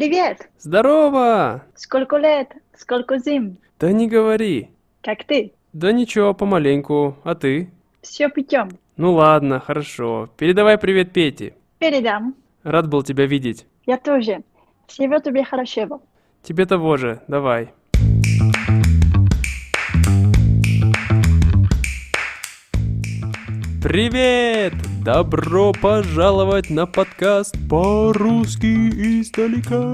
Привет! Здорово! Сколько лет? Сколько зим? Да не говори. Как ты? Да ничего, помаленьку. А ты? Все путем. Ну ладно, хорошо. Передавай привет Пете. Передам. Рад был тебя видеть. Я тоже. Всего тебе хорошего. Тебе того же. Давай. Привет! Добро пожаловать на подкаст по-русски издалека.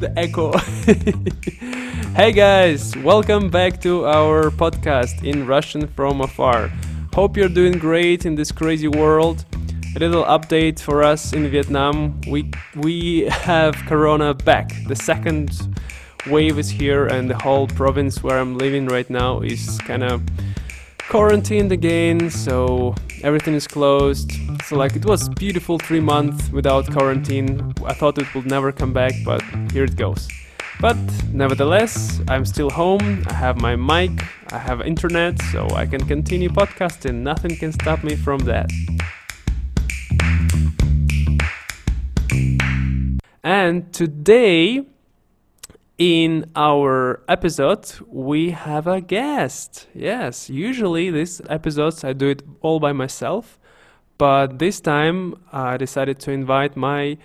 The echo. hey guys, welcome back to our podcast in Russian from afar. Hope you're doing great in this crazy world. A little update for us in Vietnam. We we have corona back. The second wave is here and the whole province where I'm living right now is kind of quarantined again, so everything is closed. So like it was beautiful three months without quarantine. I thought it would never come back, but here it goes. But nevertheless, I'm still home. I have my mic, I have internet, so I can continue podcasting. Nothing can stop me from that. And today in our episode, we have a guest. Yes, usually these episodes I do it all by myself, but this time I decided to invite my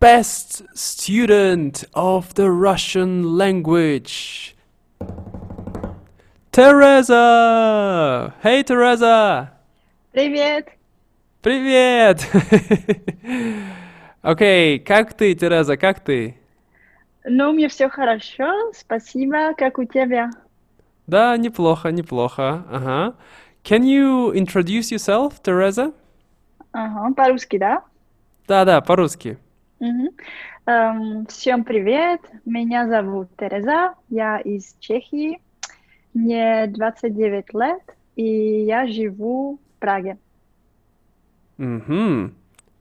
best student of the Russian language, Teresa. Hey, Teresa. Привет! Привет. Окей, как ты, Тереза, как ты? Ну, мне все хорошо. Спасибо. Как у тебя? Да, неплохо, неплохо. Ага. Can you introduce yourself, Teresa? Ага, по-русски, да? Да, да, по-русски. Мгм. Эм, всем привет. Меня зовут Тереза. Я из Чехии. Мне 29 лет, и я живу в Праге. Mm-hmm.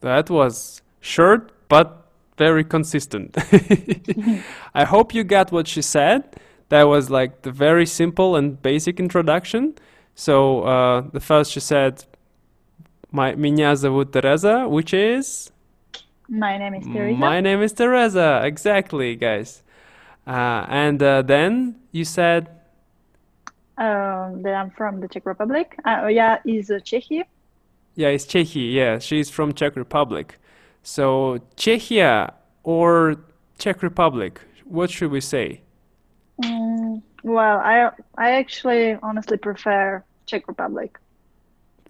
That was short but very consistent. I hope you got what she said. That was like the very simple and basic introduction. So uh, the first she said, "My меня зовут Тереза," which is My name is Teresa. My name is Teresa. Exactly, guys. Uh, and uh, then you said, Um, that I'm from the Czech Republic. А, я из Чехии. yeah, it's Czechia. Yeah, she's from Czech Republic. So Czechia or Czech Republic, what should we say? Mm, well, I I actually honestly prefer Czech Republic.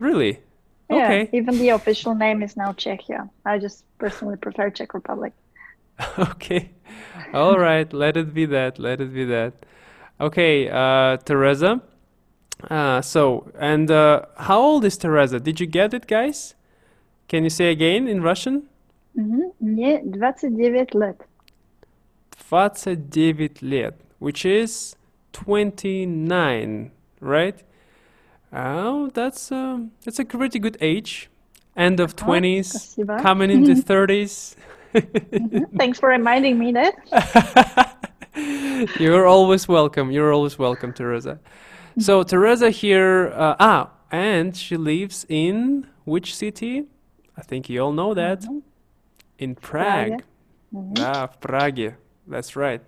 Really? Yeah, Okay. even the official name is now Czechia. I just personally prefer Czech Republic. okay. All right. Let it be that. Let it be that. Okay, uh, Teresa. Uh, so, and uh, how old is Teresa? Did you get it, guys? Can you say again in Russian? Мгм. Мне 29 лет. 29 лет, which is 29, right? Oh, that's um, that's a pretty good age. End of Ага, 20s, спасибо. coming into 30s. Мгм. Thanks for reminding me that. You're always welcome. You're always welcome, Teresa. So Teresa here, uh, ah, and she lives in which city? I think you all know that. Мгм. in Prague. Mm-hmm. Ah, Prague. That's right.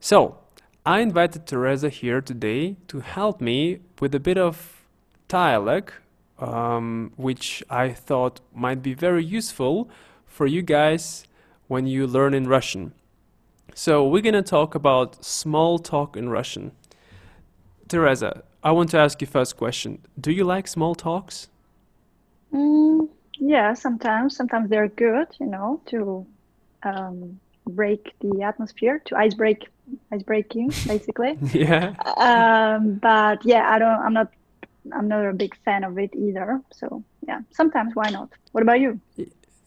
So I invited Teresa here today to help me with a bit of dialogue, um, which I thought might be very useful for you guys when you learn in Russian. So we're gonna talk about small talk in Russian. Teresa, I want to ask you first question. Do you like small talks? Mm, yeah, sometimes. Sometimes they're good, you know, to um, break the atmosphere, to ice break, ice breaking, basically. yeah. Um, but yeah, I don't. I'm not. I'm not a big fan of it either. So yeah, sometimes why not? What about you?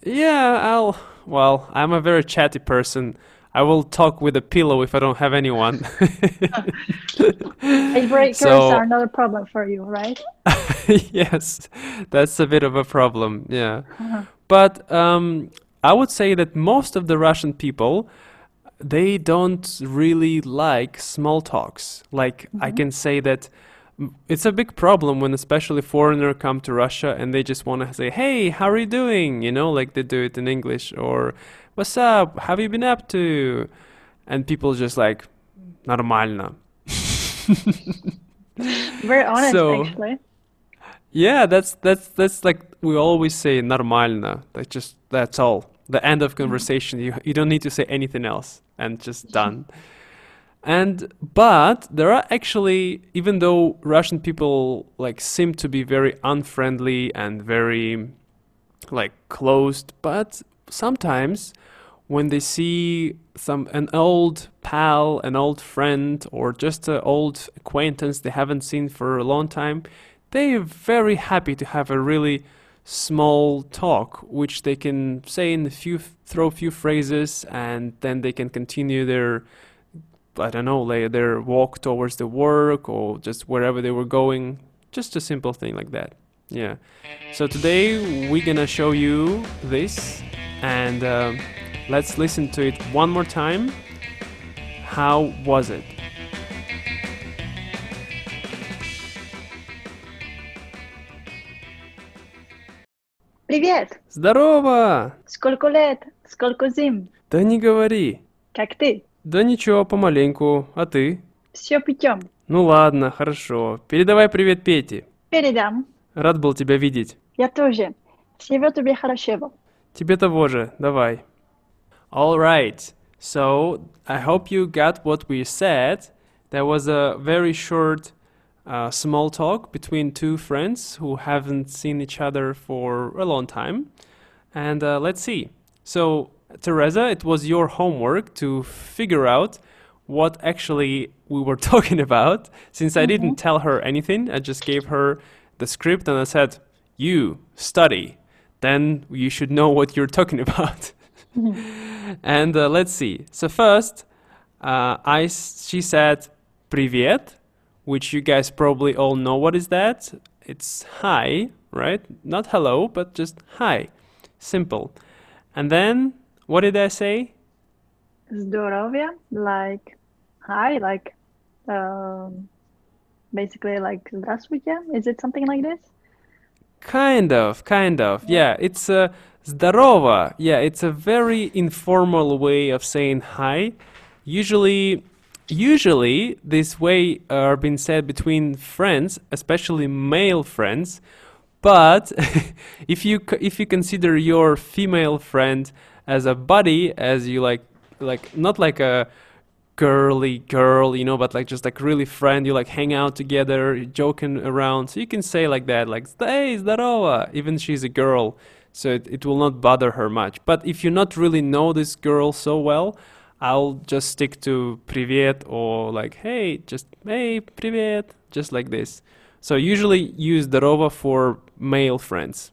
Yeah, I'll. Well, I'm a very chatty person. I will talk with a pillow if I don't have anyone. Icebreakers So- are not a problem for you, right? yes, that's a bit of a problem. Yeah. Uh-huh. But um, I would say that most of the Russian people they don't really like small talks. Like I can say that it's a big problem when especially foreigner come to Russia and they just want to say, "Hey, how are you doing?" You know, like they do it in English or "What's up? Have you been up to?" And people just like, "Нормально." Very honest, So- actually. Yeah, that's that's that's like we always say нормально. Like just that's all. The end of conversation. You you don't need to say anything else and just done. And but there are actually even though Russian people like seem to be very unfriendly and very like closed, but sometimes when they see some an old pal, an old friend, or just an old acquaintance they haven't seen for a long time, they're very happy to have a really small talk, which they can say in a few, throw a few phrases, and then they can continue their, I don't know, their walk towards the work or just wherever they were going. Just a simple thing like that. Yeah. So today we're gonna show you this, and um let's listen to it one more time. How was it? Привет! Здорово! Сколько лет? Сколько зим? Да не говори. Как ты? Да ничего, помаленьку. А ты? Все путем. Ну ладно, хорошо. Передавай привет Пете. Передам. Рад был тебя видеть. Я тоже. Всего тебе хорошего. Тебе того же. Давай. All right. So, I hope you got what we said. There was a very short uh, small talk between two friends who haven't seen each other for a long time. And uh, let's see. So, Teresa, it was your homework to figure out what actually we were talking about. Since I didn't tell her anything, I just gave her the script and I said, You study. Then you should know what you're talking about. and uh, let's see. So, first, uh, I, s- she said, Привет, which you guys probably all know what is that. It's hi, right? Not hello, but just hi. Simple. And then, what did I say? Здоровье. Like, hi, like, um, basically like, здравствуйте. Is it something like this? Kind of, kind of. Yeah, it's a zdarova. Yeah, it's a very informal way of saying hi. Usually, usually this way are being said between friends, especially male friends. But if you if you consider your female friend as a buddy, as you like, like not like a girly girl, you know, but like just like really friend. You like hang out together, you're joking around. So you can say like that, like "Hey, здорово," even she's a girl, so it, it will not bother her much. But if you not really know this girl so well, I'll just stick to привет or like hey, just hey, привет, just like this. So usually use здорово for male friends,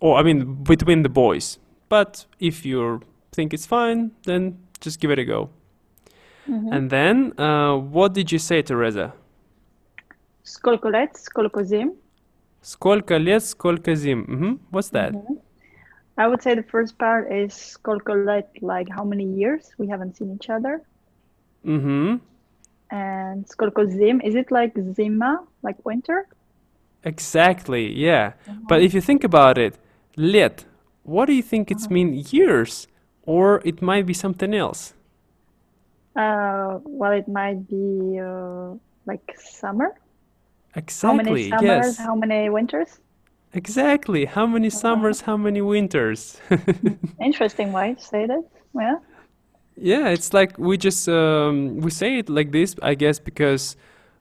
or I mean between the boys. But if you think it's fine, then just give it a go. And then, uh, what did you say, Teresa? Сколько лет? Сколько зим? Сколько лет, сколько зим? hmm What's that? I would say the first part is сколько лет, like how many years we haven't seen each other. hmm And сколько зим, is it like zima, like winter? Exactly, yeah. But if you think about it, лет, what do you think it's mean years? Or it might be something else. Uh, well, it might be uh, like summer. Exactly. How many summers, yes. how many winters? Exactly. How many summers, how many winters? Interesting way to say that. Yeah. Yeah, it's like we just um, we say it like this, I guess, because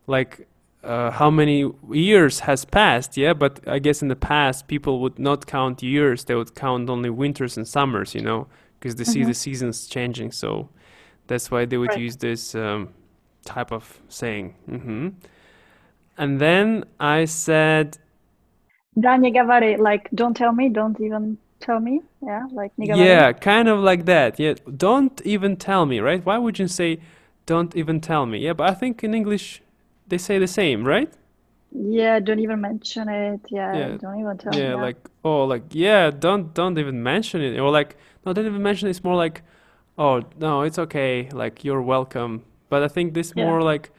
like uh, how many years has passed, yeah. But I guess in the past people would not count years; they would count only winters and summers, you know, because they see the seasons changing. So that's why they would right. use this um, type of saying. Mm-hmm. And then I said, gavari, like don't tell me, don't even tell me. Yeah, like Yeah, kind of like that. Yeah, don't even tell me, right? Why would you say don't even tell me? Yeah, but I think in English they say the same, right? Yeah, don't even mention it. Yeah, yeah. don't even tell yeah, me. Yeah, like oh, like yeah, don't don't even mention it. Or like no, don't even mention it. It's more like oh no, it's okay, like you're welcome. But I think this Yeah. more like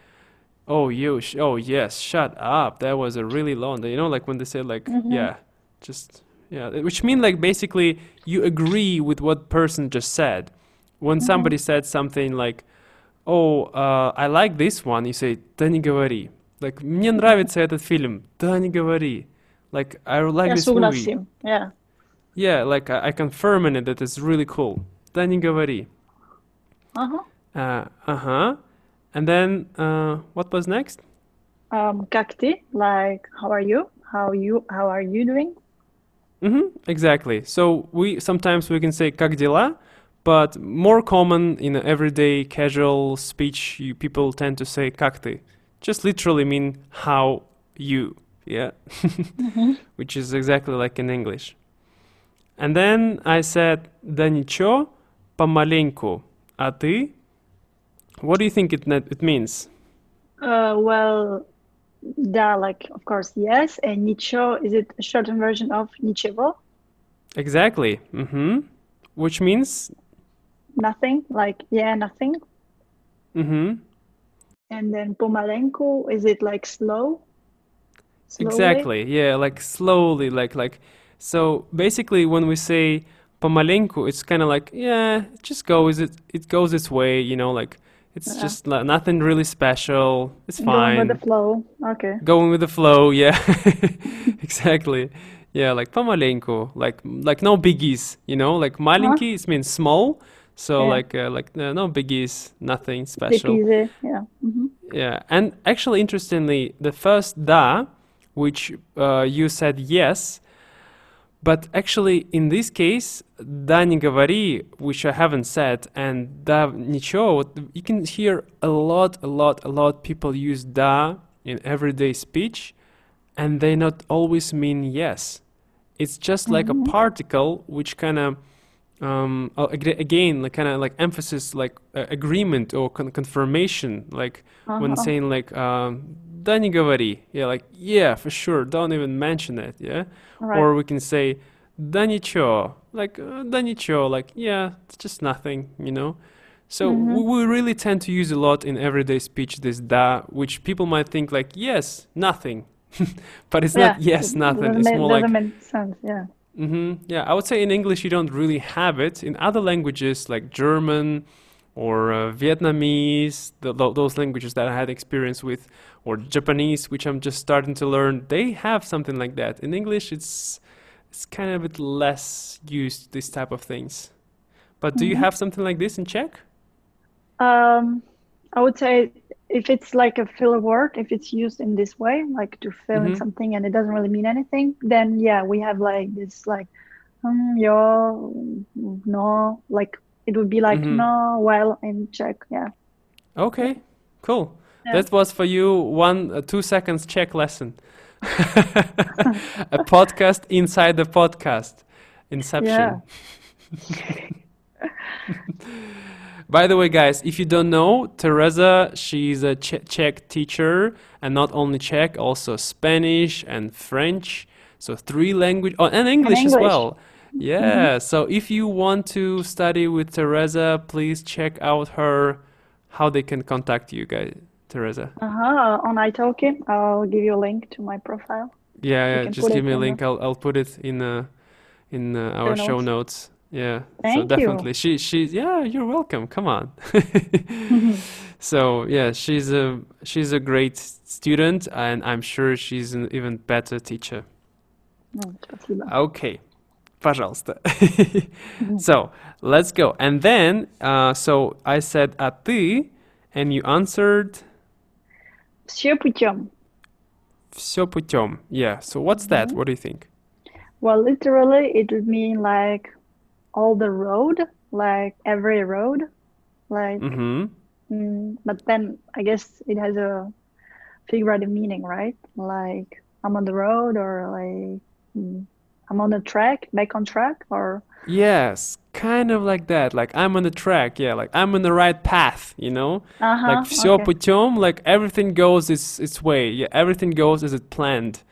Oh, you. Sh- oh, yes. Shut up. That was a really long. You know, like when they say like, Mhm. yeah, just yeah, which mean like basically you agree with what person just said. When somebody said something like, "Oh, uh, I like this one," you say, "Да не говори." Like, мне нравится этот фильм. Да не говори. Like, I like Я this movie. согласен. Yeah. Yeah, like I, I confirm in it that it's really cool. Да не говори. Uh-huh. Uh, uh-huh. And then, uh, what was next? Um, как ты? Like, how are you? How you? How are you doing? Mm-hmm, exactly. So we sometimes we can say как дела, but more common in everyday casual speech, you, people tend to say как ты. Just literally mean how you, yeah, which is exactly like in English. And then I said да ничего, помаленьку. А ты? What do you think it it means? Uh, well, да, like, of course, yes. And ничего, is it a shortened version of ничего? Exactly. Mm-hmm. Which means Nothing. Like, yeah, nothing. mm-hmm. And then pomalenko, is it like slow? Slowly? Exactly. Yeah, like slowly, like like. So basically, when we say Pomalenko, it's kind of like, yeah, it just goes, it, it goes its way, you know, like it's yeah. just like, nothing really special. It's fine. Going with the flow. Okay. Going with the flow. Yeah. exactly. Yeah, like pomalenko, like like no biggies, you know, like malinki huh? it means small, so yeah. like uh, like uh, no biggies, nothing special. Big eh, yeah. Mm-hmm. Yeah, and actually, interestingly, the first da, which uh, you said yes, but actually in this case, да не говори, which I haven't said, and да ничего, what- you can hear a lot, a lot, a lot people use da in everyday speech, and they not always mean yes. It's just like a particle which kind of um, uh, ag- again, like kind of like emphasis, like uh, agreement or con- confirmation, like when Uh-huh. saying like um, "да не говори," yeah, like yeah, for sure, don't even mention it, yeah. Right. Or we can say "да ничего," like uh, "да ничего," like yeah, it's just nothing, you know. So we, we really tend to use a lot in everyday speech this "da," which people might think like yes, nothing, but it's not yes, it nothing. Doesn't It's make, more like doesn't make sense. Yeah. hmm Yeah, I would say in English you don't really have it. In other languages like German or uh, Vietnamese, th th those languages that I had experience with, or Japanese, which I'm just starting to learn, they have something like that. In English, it's it's kind of a bit less used this type of things. But do you have something like this in Czech? Um, I would say if it's like a filler word, if it's used in this way, like to fill in Mhm. something and it doesn't really mean anything, then yeah, we have like this like um, yo, no, like it would be like Mhm. no, well in Czech, yeah. Okay, cool. Yeah. That was for you one uh, two seconds Czech lesson. a podcast inside the podcast. Inception. By the way, guys, if you don't know, Teresa, she's a che- Czech teacher, and not only Czech, also Spanish and French. So three language, oh, and English, as English. well. Yeah. So if you want to study with Teresa, please check out her. How they can contact you, guys, Teresa. Uh-huh. On italki, I'll give you a link to my profile. Yeah, yeah. Just give me a in the- link. I'll I'll put it in uh, in uh, our Show show notes. notes Yeah. so Thank you. definitely, she she's yeah. You're welcome. Come on. so yeah, she's a she's a great student, and I'm sure she's an even better teacher. Mm, спасибо. Okay, пожалуйста. so let's go. And then, uh, so I said а ты, and you answered Все путем. все путем. Yeah. So what's that? What do you think? Well, literally, it would mean like all the road, like every road, like. Mm-hmm. Mm, but then I guess it has a figurative meaning, right? Like I'm on the road, or like mm, I'm on the track, back on track, or Yes, kind of like that. Like I'm on the track. Yeah, like I'm on the right path. You know. uh-huh, Like все okay. путем. Like everything goes its its way. Yeah, everything goes as it planned.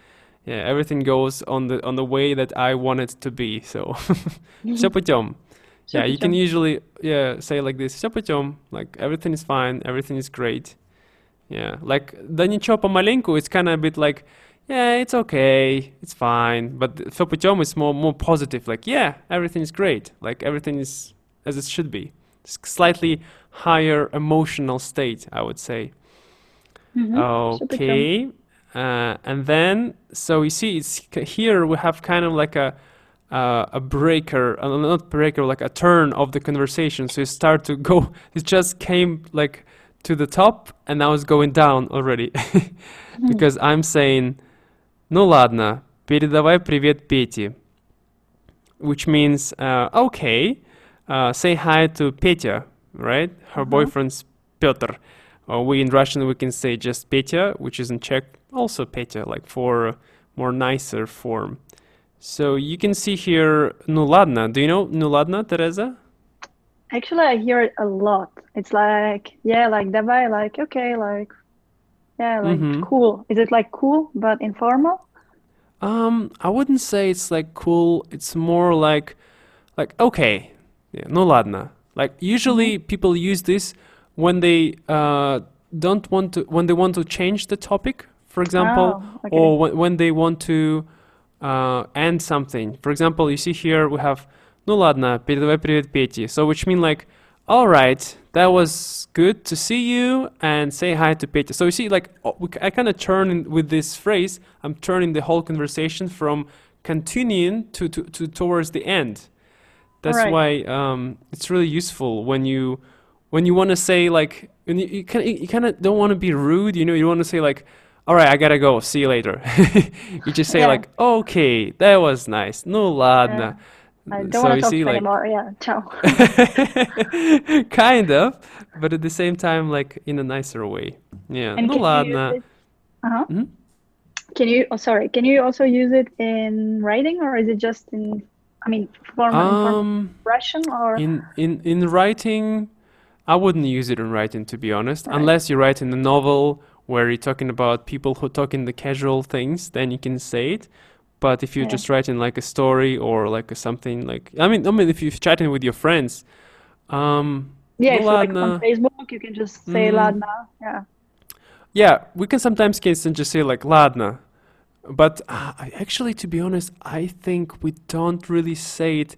Yeah, everything goes on the on the way that I want it to be. So все путем. Всё Yeah, you can путём. usually yeah say like this. Все путем. Like everything is fine. Everything is great. Yeah, like да ничего помаленьку, it's kind of a bit like, yeah, it's okay, it's fine. But все путем is more more positive, like yeah, everything is great, like everything is as it should be. It's slightly higher emotional state, I would say. Мгм. Все путем. Okay, uh, and then so you see, it's k- here we have kind of like a uh, a breaker, uh, not breaker, like a turn of the conversation. So you start to go. It just came like to the top, and now it's going down already, because I'm saying, "Ну ладно, передавай привет Пете," which means, uh, "Okay, uh, say hi to Petya," right? Her Mhm. boyfriend's Pyotr. Or we in Russian we can say just Petya, which is in Czech also Petya, like for a more nicer form. So you can see here ну ладно. Do you know ну ладно, Teresa? Actually, I hear it a lot. It's like, yeah, like давай, like okay, like yeah, like Mhm. cool. Is it like cool but informal? Um, I wouldn't say it's like cool. It's more like like okay, yeah, ну ладно. Like usually people use this when they uh don't want to when they want to change the topic, for example, Oh, okay. or when, when they want to uh, end something. For example, you see here we have ну ладно, передавай привет Пете. So which mean like, all right, that was good to see you and say hi to Petya. So you see, like oh, we, I kind of turn in, with this phrase. I'm turning the whole conversation from continuing to, to, to towards the end. That's Alright. why um, it's really useful when you when you want to say like when you, you kind you kind of don't want to be rude. You know, you want to say like, all right, I gotta go. See you later. you just say Yeah. like, okay, that was nice. No ladna. I don't So want to talk see, like- anymore. Yeah, ciao. kind of, but at the same time, like in a nicer way. Yeah, And no can you ladna. use it? Uh-huh. Mhm. Can you? Oh, sorry. Can you also use it in writing, or is it just in? I mean, formal, Um, Russian, or in in in writing, I wouldn't use it in writing to be honest, Right. unless you write in a novel where you're talking about people who talk in the casual things, then you can say it. But if you're Yeah. just writing like a story or like a something like I mean I mean if you're chatting with your friends, um, yeah, if like on. Facebook, you can just say Mm. ladna. Yeah. Yeah, we can sometimes and just say like ladna. But uh, I- actually, to be honest, I think we don't really say it.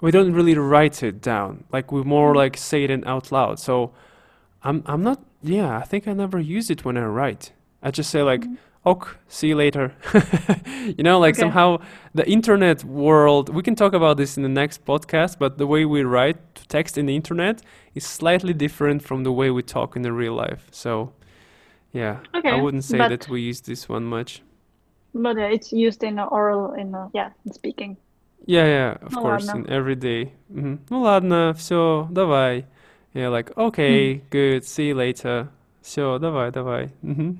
We don't really write it down. Like we more like say it in out loud. So I'm I'm not. Yeah, I think I never use it when I write. I just say like, "Ok, see you later." you know, like Okay. somehow the internet world. We can talk about this in the next podcast. But the way we write text in the internet is slightly different from the way we talk in the real life. So. Yeah, I Okay, wouldn't say but- that we use this one much. But uh, it's used in oral, in uh, yeah, in speaking. Yeah, yeah, of Ну course, ладно. in every day. Мгм. Ну ладно, все, давай. Yeah, like, okay, good, see you later. Все, давай, давай. Мгм.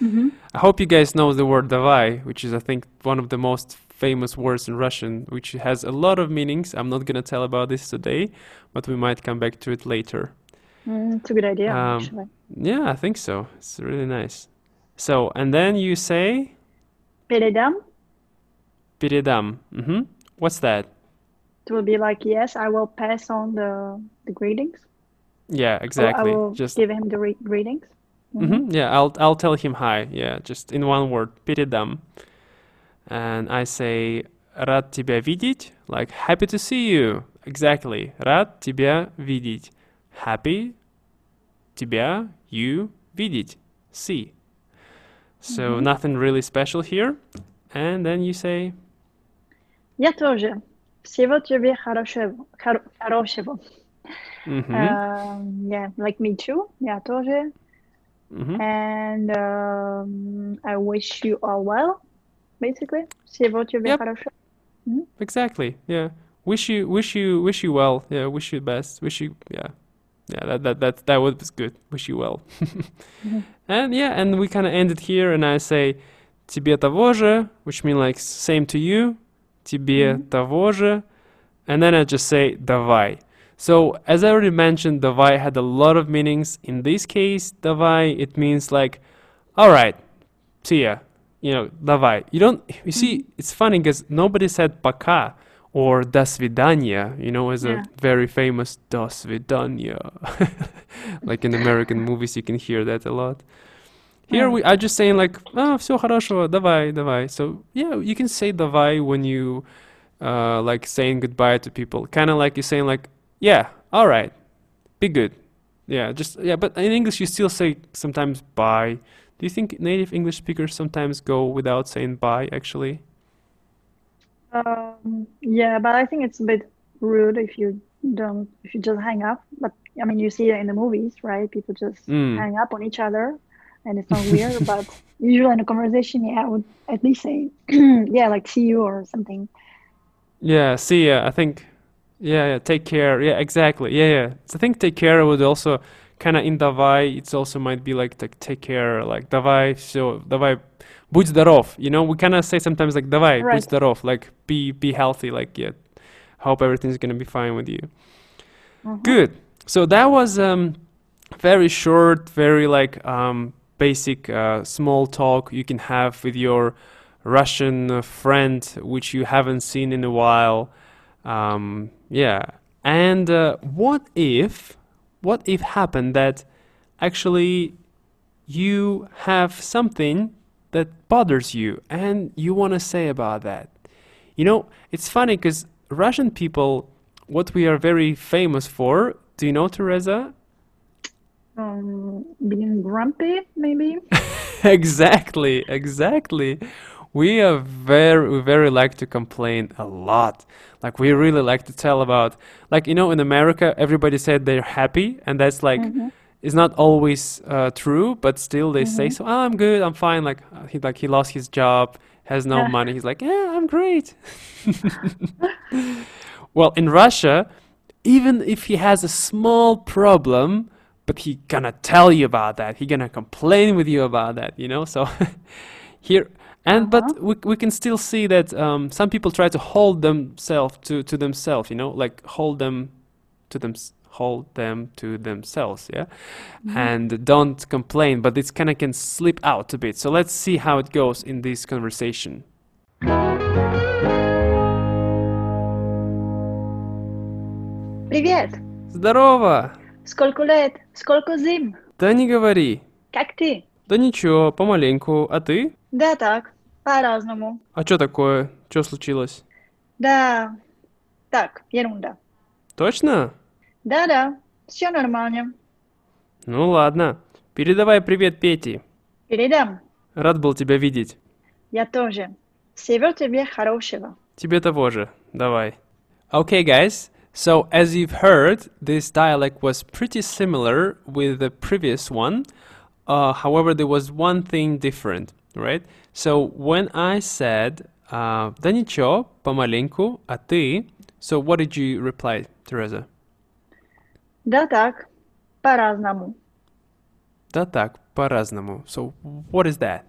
hmm I hope you guys know the word давай, which is, I think, one of the most famous words in Russian, which has a lot of meanings. I'm not gonna tell about this today, but we might come back to it later. Mm, it's a good idea, Um, actually. Yeah, I think so. It's really nice. So, and then you say Передам. передам. Mhm. What's that? It will be like, yes, I will pass on the the greetings. Yeah, Or I exactly. will Just give him the re greetings. hmm Yeah, I'll I'll tell him hi. Yeah, just in one word, передам. And I say рад тебя видеть, like happy to see you. Exactly. Рад тебя видеть. Happy тебя you видеть. See. So nothing really special here. And then you say Я тоже. Всего тебе хорошего. хоро- Хорошего. mhm, Um, yeah, like me too. Я тоже. mhm. And um, I wish you all well, basically. Всего тебе Yep. хорошего. Exactly. Yeah. Wish you wish you wish you well. Yeah, wish you the best. Wish you yeah. Yeah, that that that that was good. Wish you well. And yeah, and we kind of end it here and I say тебе того же, which mean like same to you. Тебе того же. And then I just say давай. So, as I already mentioned, давай had a lot of meanings. In this case, давай it means like all right. See ya. You know, давай. You don't you see it's funny because nobody said пока or до свидания, you know, as Yeah. a very famous до свидания. like in American movies, you can hear that a lot. Here Yeah. we are just saying like, ah, все хорошо, давай, давай. So yeah, you can say давай when you uh, like saying goodbye to people. Kind of like you're saying like, yeah, all right, be good. Yeah, just yeah, but in English you still say sometimes bye. Do you think native English speakers sometimes go without saying bye actually? Um, yeah, but I think it's a bit rude if you don't, if you just hang up. But I mean, you see it in the movies, right? People just Mm. hang up on each other, and it's not weird. but usually in a conversation, yeah, I would at least say, yeah, like see you or something. Yeah, see ya. I think, yeah, yeah, take care. Yeah, exactly. Yeah, yeah. So I think take care would also kind of in давай. It's also might be like like take care, like давай, все, давай, будь здоров. You know, we kind of say sometimes like давай, будь Right. здоров, like be be healthy, like yeah, hope everything's gonna be fine with you. Mhm. Good. So that was um very short, very like um basic uh, small talk you can have with your Russian uh, friend which you haven't seen in a while. Um, yeah. And uh, what if what if happened that actually you have something that bothers you and you want to say about that? You know, it's funny because Russian people, what we are very famous for, do you know, Teresa? Um, being grumpy, maybe. exactly, exactly. We are very, we very like to complain a lot. Like we really like to tell about, like you know, in America, everybody said they're happy, and that's like, Mhm. it's not always uh, true, but still they say, Mhm. "So oh, I'm good, I'm fine." Like uh, he like he lost his job, has no money. He's like, "Yeah, I'm great." well, in Russia, even if he has a small problem, but he gonna tell you about that, he gonna complain with you about that, you know. So here and but Uh-huh. we, we can still see that um, some people try to hold themselves to to themselves, you know, like hold them to them hold them to themselves, yeah, and don't complain. But this kind of can slip out a bit. So let's see how it goes in this conversation. Привет! Здорово! Сколько лет? Сколько зим? Да не говори. Как ты? Да ничего, помаленьку. А ты? Да так, По-разному. А что такое? Что случилось? Да, так, ерунда. Точно? Да-да, все нормально. Ну ладно. Передавай привет Пете. Передам. Рад был тебя видеть. Я тоже. Всего тебе хорошего. Тебе того же. Давай. Okay, guys. So, as you've heard, this dialect was pretty similar with the previous one. Uh, however, there was one thing different, right? So, when I said, uh, да ничего, помаленьку, а ты, so what did you reply, Teresa? Да так, по-разному. Да так, по-разному. So, what is that?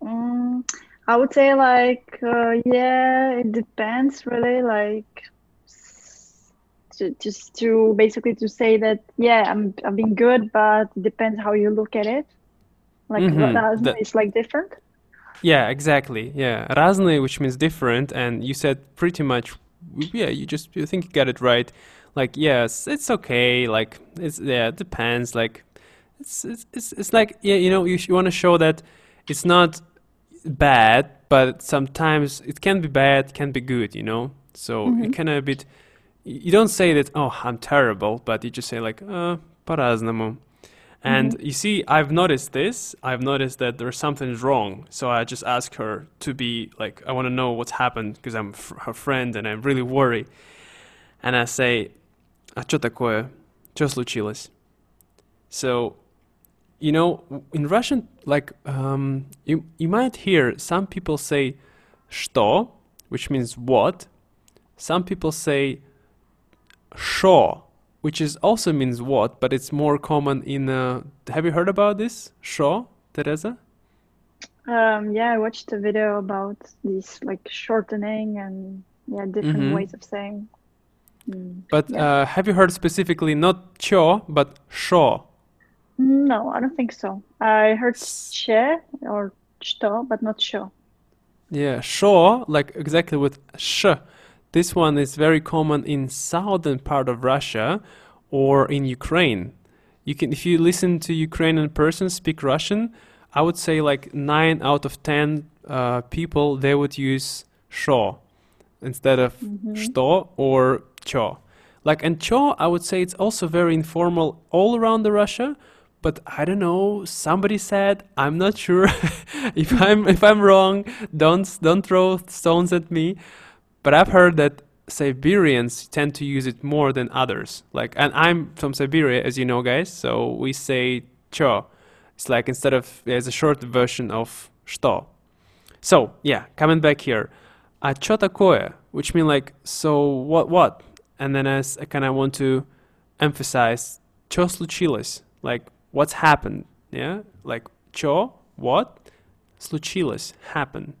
Mm, I would say like, uh, yeah, it depends really, like, s- to, just to basically to say that, yeah, I'm, I've been good, but it depends how you look at it. Like, Mhm, разно that- is like different. Yeah, exactly. Yeah, разные, which means different, and you said pretty much. Yeah, you just you think you got it right. Like, yes, it's okay. Like, it's yeah, it depends. Like, it's it's it's, it's like yeah, you know, you, sh- you want to show that it's not bad, but sometimes it can be bad, can be good. You know, so it kind of a bit. y- You don't say that. Oh, I'm terrible, but you just say like, uh, по-разному. And you see, I've noticed this. I've noticed that there's something wrong. So I just ask her to be like, I want to know what's happened because I'm f- her friend and I'm really worried. And I say, а что такое? Что случилось? So, you know, w- in Russian, like, um, you, you might hear some people say что, which means what. Some people say шо, which is also means what, but it's more common in. Uh, have you heard about this Shaw, Teresa? Um, yeah, I watched a video about this like shortening and yeah different mm-hmm. ways of saying. Mm, but yeah. uh, have you heard specifically not cho but shaw? No, I don't think so. I heard che or chto, but not shaw. Yeah, shaw like exactly with sh This one is very common in southern part of Russia or in Ukraine. You can if you listen to Ukrainian person speak Russian, I would say like 9 out of 10 uh, people they would use sho instead of что or cho. Like and cho, I would say it's also very informal all around the Russia, but I don't know. Somebody said I'm not sure if I'm if I'm wrong. Don't don't throw stones at me. But I've heard that Siberians tend to use it more than others. Like, and I'm from Siberia, as you know, guys. So we say cho. It's like instead of there's a short version of что. So yeah, coming back here, а чё такое? Which mean like so what what? And then as I kind of want to emphasize, чё случилось? Like what's happened? Yeah, like чё what случилось happen.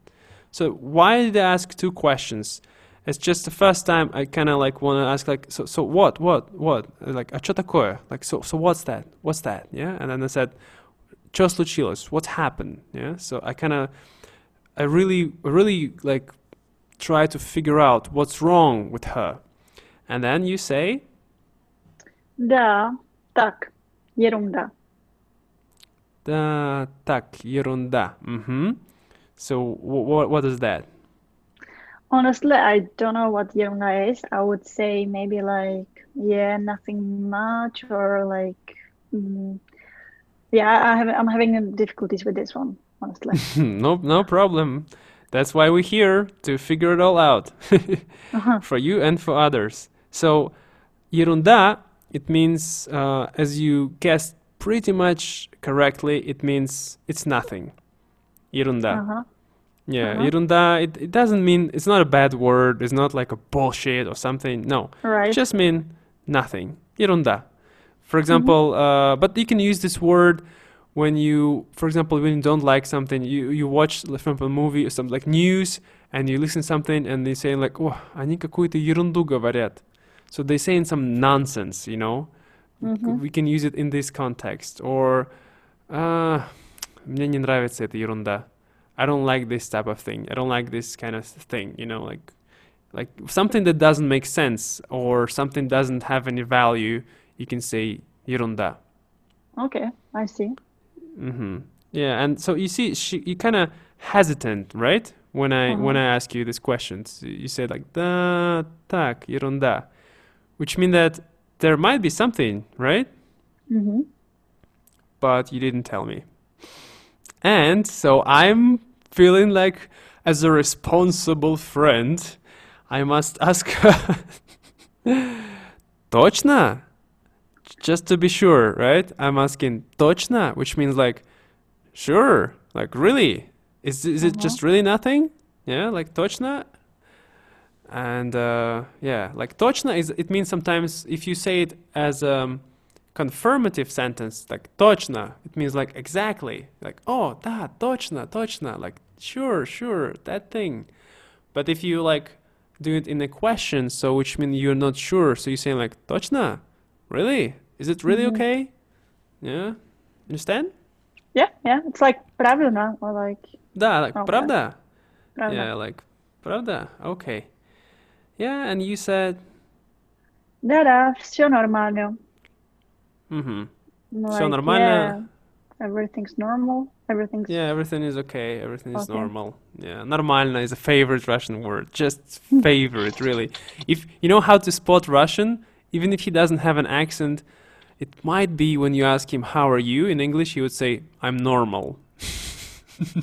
So why did I ask two questions? It's just the first time I kind of like want to ask like so so what what what like а чё такое? Like so so what's that? What's that? Yeah, and then I said чё случилось? What's happened? Yeah, so I kind of I really really like try to figure out what's wrong with her, and then you say Да, так, ерунда. да так ерунда. Mm-hmm. So what what is that? Honestly, I don't know what Yona is. I would say maybe like, yeah, nothing much, or like, mm, yeah, I have, I'm having difficulties with this one, honestly. no, no problem. That's why we're here to figure it all out uh-huh. for you and for others. So, Yerunda, it means, uh, as you guessed pretty much correctly, it means it's nothing. Yerunda. Uh-huh. Yeah, Uh-huh. ерунда it, it doesn't mean it's not a bad word, it's not like a bullshit or something. No. Right. It just mean nothing. Ерунда. For example, uh, but you can use this word when you, for example, when you don't like something, you, you watch, like, for example, a movie or something like news, and you listen to something, and they say like, "О, они какую-то ерунду говорят." So they saying some nonsense, you know. Mhm. We can use it in this context. Or, uh, мне не нравится эта ерунда. I don't like this type of thing. I don't like this kind of thing, you know, like like something that doesn't make sense or something doesn't have any value, you can say irunda. Okay, I see. Mhm. Yeah, and so you see she you kind of hesitant, right? When I mm-hmm. when uh-huh. I ask you these questions, you say like da tak yurunda, which means that there might be something, right? Mhm. But you didn't tell me. And so I'm feeling like, as a responsible friend, I must ask her, точно? Just to be sure, right? I'm asking точно, which means like, sure, like really? Is, is it just really nothing? Yeah, like точно? And uh, yeah, like точно is, it means sometimes if you say it as a confirmative sentence, like точно, it means like exactly, like, oh, да, точно, точно, like, sure, sure, that thing. But if you like do it in a question, so which means you're not sure, so you're saying like точно, really? Is it really okay? Yeah, understand? Yeah, yeah. It's like правильно or like Да, like Okay. правда. правда. Yeah, like правда. Okay. Yeah, and you said, Да-да, все нормально. Mm-hmm. Like, so normal. Yeah, uh, everything's normal. Everything's yeah. Everything is okay. Everything is okay. normal. Yeah. Normalna is a favorite Russian word. Just favorite, really. If you know how to spot Russian, even if he doesn't have an accent, it might be when you ask him how are you in English, he would say I'm normal.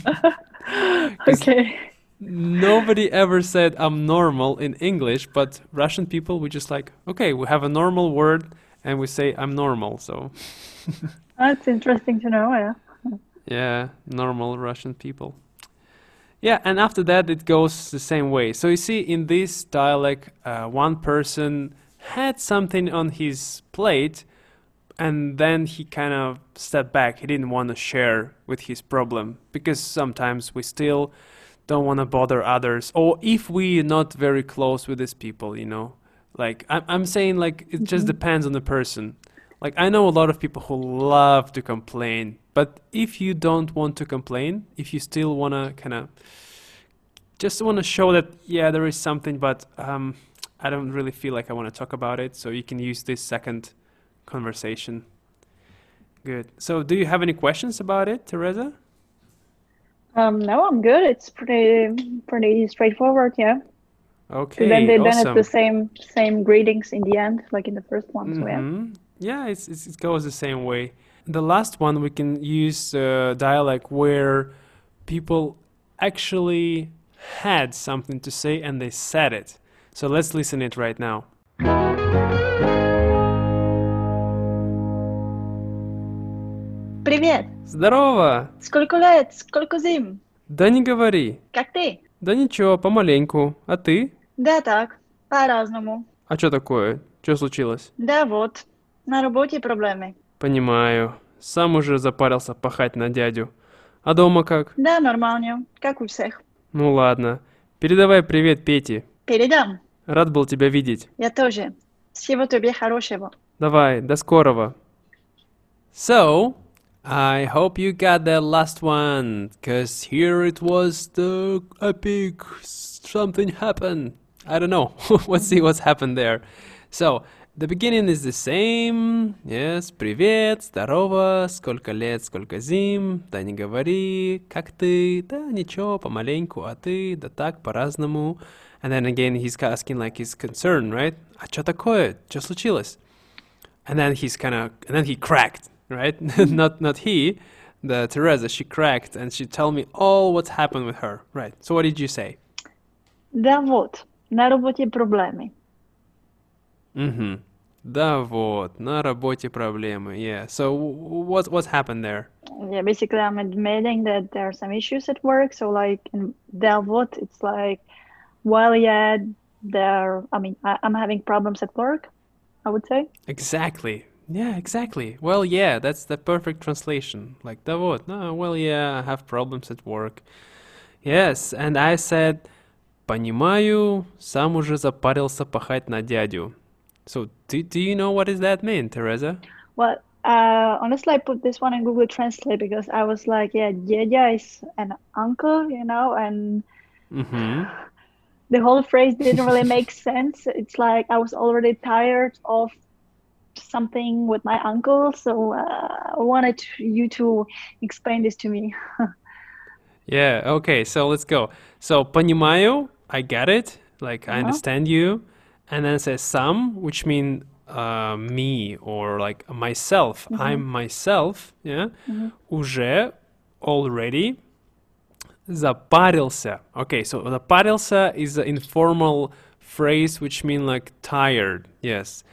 okay. Nobody ever said I'm normal in English, but Russian people we just like okay, we have a normal word and we say I'm normal. So, That's interesting to know. Yeah. Yeah, normal Russian people. Yeah, and after that it goes the same way. So you see, in this dialect, uh, one person had something on his plate, and then he kind of stepped back. He didn't want to share with his problem because sometimes we still don't want to bother others, or if we're not very close with these people, you know. Like I'm, I'm saying, like it just depends on the person. Like I know a lot of people who love to complain, but if you don't want to complain, if you still want to kind of just want to show that yeah, there is something, but um, I don't really feel like I want to talk about it. So you can use this second conversation. Good. So, do you have any questions about it, Teresa? Um, no, I'm good. It's pretty pretty straightforward, yeah. Okay. then they then awesome. it's the same same greetings in the end, like in the first one. So yeah. Mhm. Yeah, it's, it's, it goes the same way. The last one, we can use uh, dialect where people actually had something to say and they said it. So let's listen it right now. Привет! Здорово! Сколько лет? Сколько зим? Да не говори. Как ты? Да ничего, помаленьку. А ты? Да так, по-разному. А что такое? Что случилось? Да вот, на работе проблемы. Понимаю. Сам уже запарился пахать на дядю. А дома как? Да, нормально, как у всех. Ну ладно. Передавай привет Пете. Передам. Рад был тебя видеть. Я тоже. Всего тебе хорошего. Давай, до скорого. So, I hope you got that last one, cause here it was the epic something happened. I don't know. Let's see what's happened there. So, the beginning is the same. Yes, привет, здорово, сколько лет, сколько зим, да не говори, как ты, да ничего, помаленьку, а ты, да так, по-разному. And then again, he's asking like his concern, right? А что такое? Что случилось? and then he's kind of and then he cracked right not not he the teresa she cracked and she told me all what's happened with her right so what did you say Да вот, на работе проблемы. mm-hmm да вот на работе проблемы yeah so w- what what's happened there Yeah, basically I'm admitting that there are some issues at work. So like in да вот, it's like, well, yeah, there. I mean, I, I'm having problems at work. I would say. exactly yeah exactly well yeah that's the perfect translation like да вот no, well yeah i have problems at work yes and i said понимаю сам уже запарился пахать на дядю so do, do you know what does that mean teresa Well, uh, honestly, I put this one in Google Translate because I was like, yeah, dядя is an uncle, you know, and mm-hmm the whole phrase didn't really make sense. It's like I was already tired of something with my uncle, so uh, I wanted you to explain this to me. Yeah, okay, so let's go. So, понимаю, I get it, like I Uh-huh. understand you. And then it says сам, which mean uh, me or like myself. I'm myself, yeah. Уже, already, запарился. Okay, so запарился is an informal phrase which mean like tired, yes.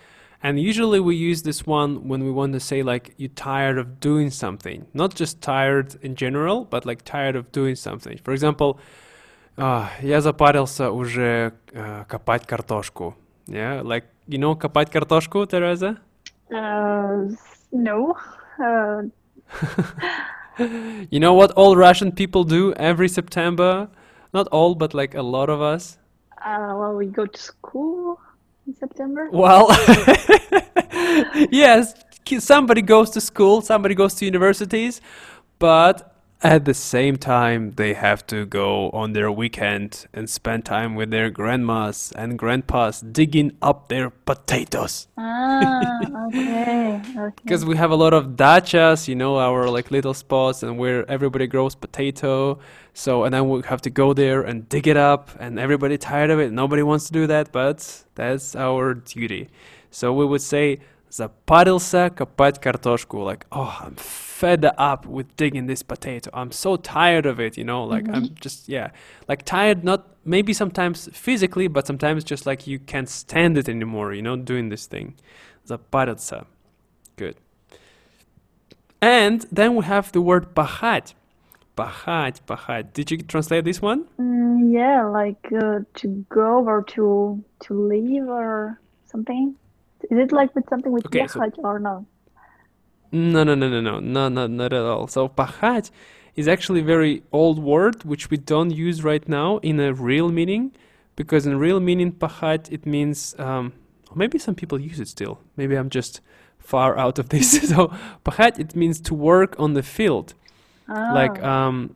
And usually we use this one when we want to say like you're tired of doing something. Not just tired in general, but like tired of doing something. For example, «А, я запарился уже э, копать картошку. Yeah, like you know копать картошку, Тереза? Uh, no. Uh, You know what all Russian people do every September? Not all, but like a lot of us. uh, well, we go to school in September. Well, yes, ki- somebody goes to school, somebody goes to universities, but at the same time, they have to go on their weekend and spend time with their grandmas and grandpas digging up their potatoes. Ah, okay, okay. Because we have a lot of dachas, you know, our like little spots and where everybody grows potato. So, and then we have to go there and dig it up, and everybody tired of it. Nobody wants to do that, but that's our duty. So we would say, запарился копать картошку. Like, oh, I'm fed up with digging this potato. I'm so tired of it, you know, like I'm just, yeah, like tired, not maybe sometimes physically, but sometimes just like you can't stand it anymore, you know, doing this thing. Запарился. Good. And then we have the word пахать. Пахать, пахать. Did you translate this one? Mm, yeah, like uh, to go or to to leave or something. Is it like with something with okay, so... or no? No, no, no, no, no, no, no, not at all. So pachat is actually a very old word which we don't use right now in a real meaning, because in real meaning pachat it means um, maybe some people use it still. Maybe I'm just far out of this. so pachat it means to work on the field, oh. like ah. um,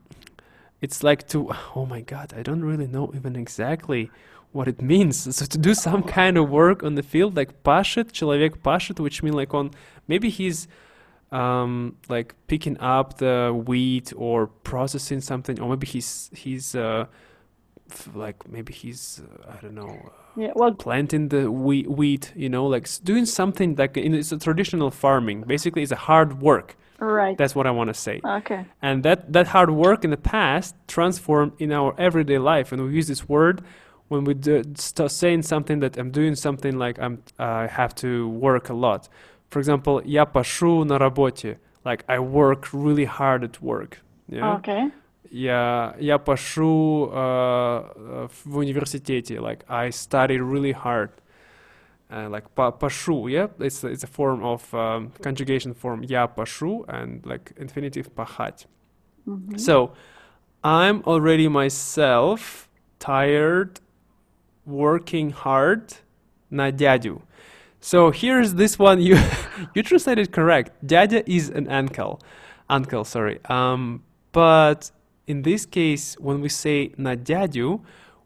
it's like to. Oh my God, I don't really know even exactly what it means so to do some kind of work on the field like пашет человек пашет which mean like on maybe he's um, like picking up the wheat or processing something or maybe he's he's uh, f- like maybe he's uh, i don't know Yeah. Well, planting the wheat, wheat you know like s- doing something like in it's a traditional farming basically it's a hard work right. that's what i want to say Okay. and that that hard work in the past transformed in our everyday life and we use this word when we do, start saying something that i'm doing something like i'm i have to work a lot for example я пашу на работе like i work really hard at work yeah? Okay. я я пашу uh, в университете like i study really hard uh, like па- пашу yeah it's it's a form of um, conjugation form я пашу and like infinitive пахать Mhm. so i'm already myself tired working hard на дядю so here's this one you you translated correct дядя is an uncle uncle sorry um but in this case when we say на дядю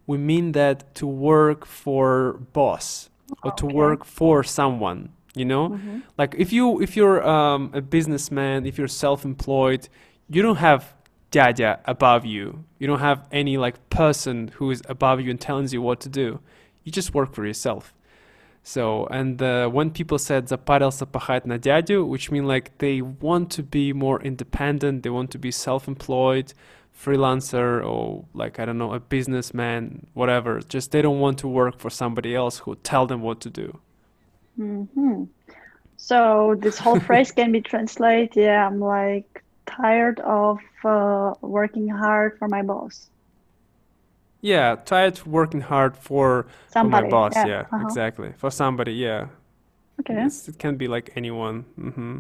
we mean that to work for boss or to Okay. work for someone you know Mhm. like if you if you're um, a businessman if you're self-employed you don't have dada above you you don't have any like person who is above you and tells you what to do you just work for yourself so and uh, when people said запарился пахать на дядю which mean like they want to be more independent they want to be self-employed freelancer or like i don't know a businessman whatever just they don't want to work for somebody else who tell them what to do hmm So this whole phrase can be translated, yeah, I'm like tired of uh, working hard for my boss. Yeah, tired of working hard for, somebody, for my boss. Yeah, yeah uh-huh. exactly. For somebody, yeah. Okay. Yes, it can be like anyone. Mm-hmm.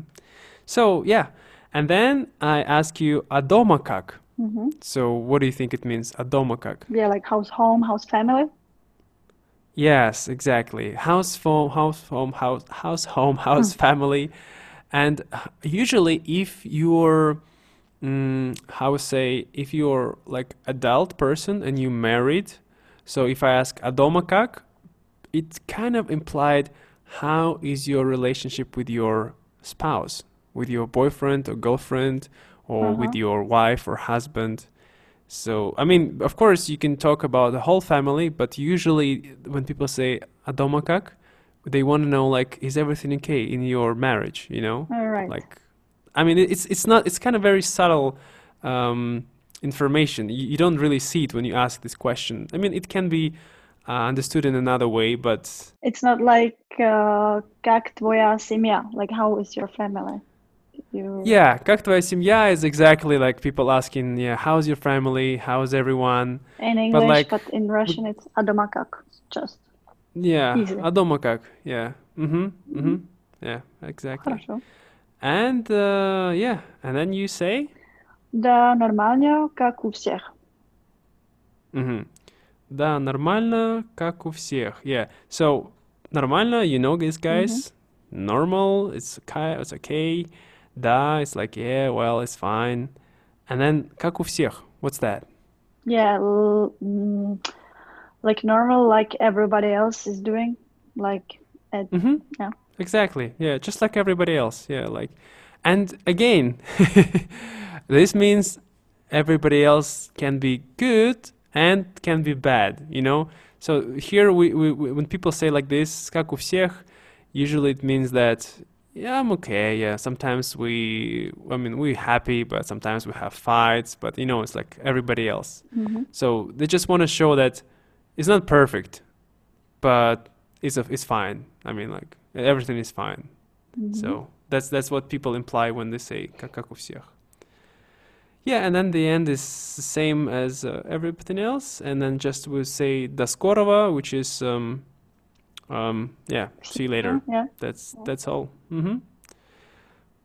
So, yeah. And then I ask you, adomakak. Mm-hmm. So, what do you think it means, adomakak? Yeah, like house, home, house, family. Yes, exactly. House, home, house, home, house, house, home, house, hmm. family. And usually, if you're mm, how say if you're like adult person and you married, so if I ask adomakak, it kind of implied how is your relationship with your spouse, with your boyfriend or girlfriend, or uh-huh. with your wife or husband. So, I mean, of course, you can talk about the whole family, but usually when people say adomakak, they want to know, like, is everything okay in your marriage, you know? All right. Like, I mean, it- it's, it's not, it's kind of very subtle um, information. You, you don't really see it when you ask this question. I mean, it can be uh, understood in another way, but It's not like uh, как твоя семья? Like how is your family? You yeah, как твоя семья is exactly like people asking, yeah, how's your family? How's everyone? in English, like, but in Russian it's а дома как? Just Yeah, Easy. а дома как? Yeah. Mm-hmm. Mm-hmm. Yeah, exactly. хорошо. And uh, yeah, and then you say, Да, нормально, как у всех. mm-hmm. Да, нормально, как у всех. Yeah. So нормально, you know this guys. Normal, it's okay, it's okay. Да, it's like yeah, well, it's fine. And then как у всех. What's that? Yeah, l- mm, like normal, like everybody else is doing. Like at Mm-hmm. Yeah. Exactly. Yeah, just like everybody else. Yeah, like, and again, this means everybody else can be good and can be bad. You know. So here, we, we, we when people say like this, как у всех, usually it means that yeah, I'm okay. Yeah, sometimes we, I mean, we're happy, but sometimes we have fights. But you know, it's like everybody else. Mhm. So they just want to show that it's not perfect, but it's a, it's fine. I mean, like everything is fine. Mhm. So that's that's what people imply when they say как, как у всех. Yeah, and then the end is the same as uh, everything else, and then just we say до скорого, which is um, um, yeah, see you later. Yeah. That's that's all. hmm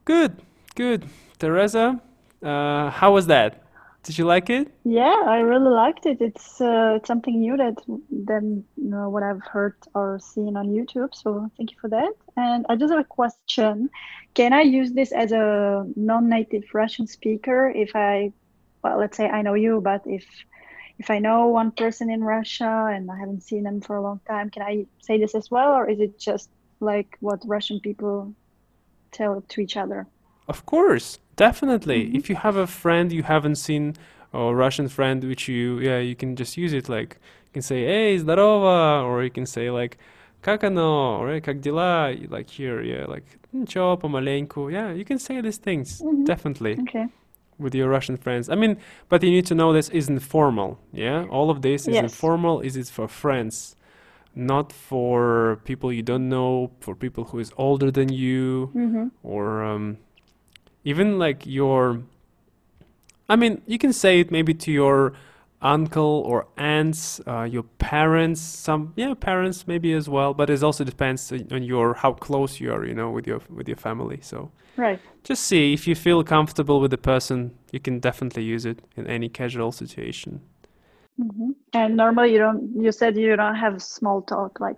Good, good. Teresa, uh, how was that? Did you like it? Yeah, I really liked it. It's uh, something new that than you know, what I've heard or seen on YouTube. So thank you for that. And I just have a question. Can I use this as a non-native Russian speaker if I well, let's say I know you, but if if I know one person in Russia and I haven't seen them for a long time, can I say this as well, or is it just like what Russian people tell to each other? Of course, definitely. Mhm. If you have a friend you haven't seen, or a Russian friend which you, yeah, you can just use it. Like you can say, "Hey, здорово," or you can say like, "Как оно?" or "Hey, как дела?" Like here, yeah, like "Ничего, помаленьку." Yeah, you can say these things Mhm. definitely Okay. with your Russian friends. I mean, but you need to know this isn't formal. Yeah, all of this is Yes. informal. Is it for friends, not for people you don't know, for people who is older than you hmm or um, even like your i mean you can say it maybe to your uncle or aunts uh, your parents some yeah parents maybe as well but it also depends on your how close you are you know with your with your family so Right. just see if you feel comfortable with the person you can definitely use it in any casual situation hmm And normally you don't. You said you don't have small talk like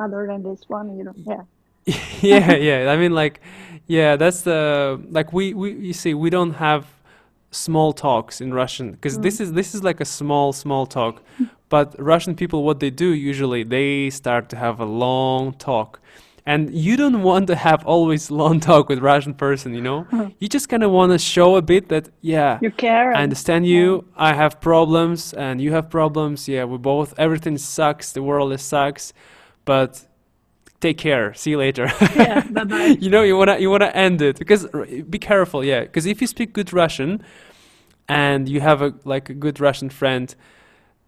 other than this one. You don't. Yeah. yeah yeah i mean like yeah that's the like we we you see we don't have small talks in russian because this mm. is this is like a small small talk but russian people what they do usually they start to have a long talk and you don't want to have always long talk with russian person you know you just kind of want to show a bit that yeah You care. I understand you. I have problems, and you have problems. Yeah, we both. Everything sucks. The world is sucks, but take care. See you later. Yeah. Bye bye. you know, you wanna you wanna end it because r- be careful. Yeah, because if you speak good Russian, and you have a like a good Russian friend,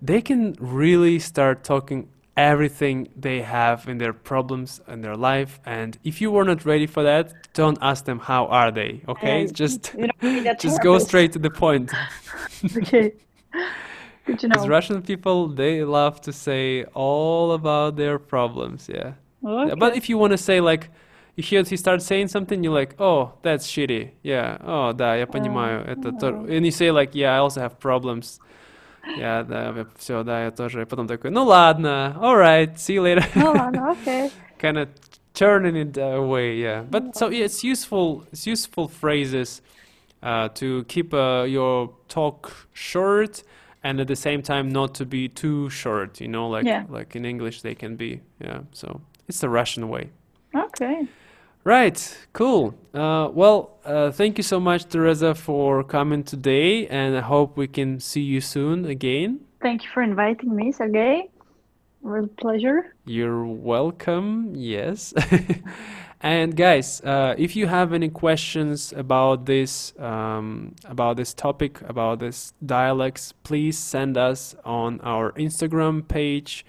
they can really start talking everything they have in their problems in their life and if you were not ready for that don't ask them how are they okay Yeah, just you don't need a just go straight to the point Okay. Good to russian people they love to say all about their problems Yeah, Okay. but if you want to say like you hear he starts saying something you're like oh that's shitty yeah oh да я понимаю это то-» and you say like yeah I also have problems yeah да все да я тоже И потом такой ну ладно alright see you later Oh, no, okay. kind of turning it away yeah but so yeah, it's useful it's useful phrases uh, to keep uh, your talk short and at the same time not to be too short you know like Yeah. like in english they can be yeah so it's the russian way Okay. Right, cool. Uh, well, uh, thank you so much, Teresa, for coming today, and I hope we can see you soon again. Thank you for inviting me, Sergey. Real pleasure. You're welcome. Yes. and guys, uh, if you have any questions about this, um, about this topic, about this dialects, please send us on our Instagram page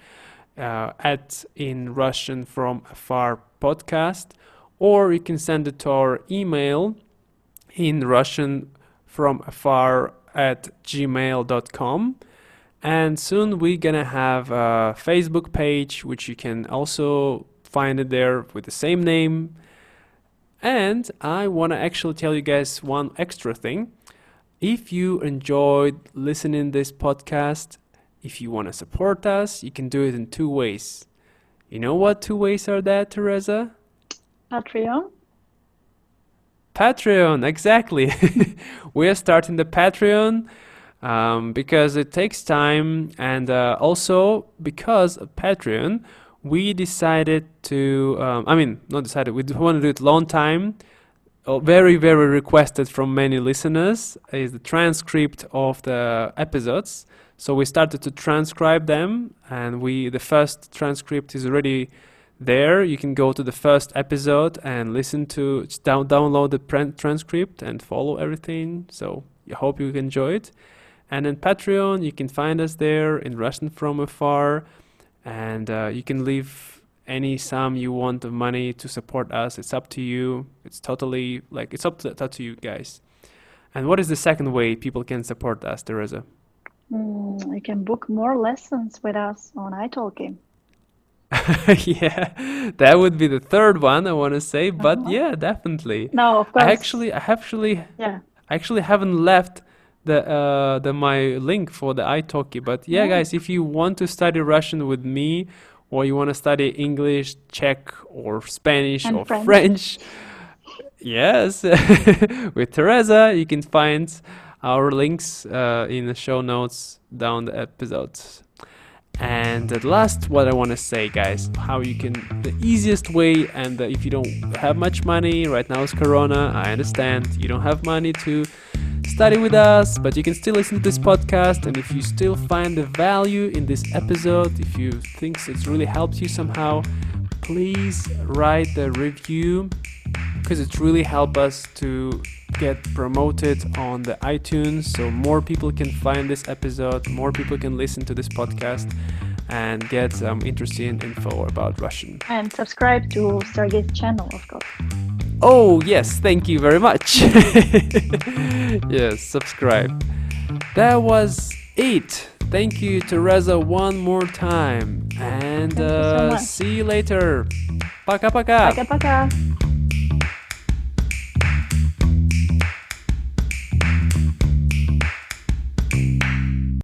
uh, at in Russian from afar podcast, or you can send it to our email in Russian from afar at gmail.com. And soon we're gonna have a Facebook page, which you can also find it there with the same name. And I wanna actually tell you guys one extra thing. If you enjoyed listening this podcast, if you wanna support us, you can do it in two ways. You know what two ways are that, Teresa? Patreon. Patreon, exactly. we are starting the Patreon um, because it takes time, and uh, also because of Patreon, we decided to. Um, I mean, not decided. We want to do it long time. Uh, very, very requested from many listeners is the transcript of the episodes. So we started to transcribe them, and we the first transcript is already there. You can go to the first episode and listen to down, download the transcript and follow everything. So i hope you enjoy it. And in patreon you can find us there in russian from afar. And uh, you can leave any sum you want of money to support us. It's up to you. It's totally like it's up to, up to you guys. And what is the second way people can support us teresa Mm, you can book more lessons with us on italki. yeah that would be the third one i want to say but Uh-huh. yeah definitely No, of course. I actually, I actually, Yeah. I actually haven't left the uh, the my link for the italki. But yeah, Oh. guys, if you want to study Russian with me, or you want to study English, Czech, or Spanish, And or French. French, yes, with Teresa, you can find our links uh, in the show notes down the episodes. And at last, what I want to say, guys, how you can the easiest way, and if you don't have much money right now is Corona, I understand you don't have money to study with us, but you can still listen to this podcast. And if you still find the value in this episode, if you think it's really helped you somehow, please write the review because it really helps us to get promoted on the iTunes so more people can find this episode, more people can listen to this podcast and get some interesting info about Russian. And subscribe to Sergey's channel, of course. Oh, yes, thank you very much. yes, subscribe. That was it. Thank you, Teresa, one more time. And Thank you so uh, much. see you later. Пока-пока. Пока-пока.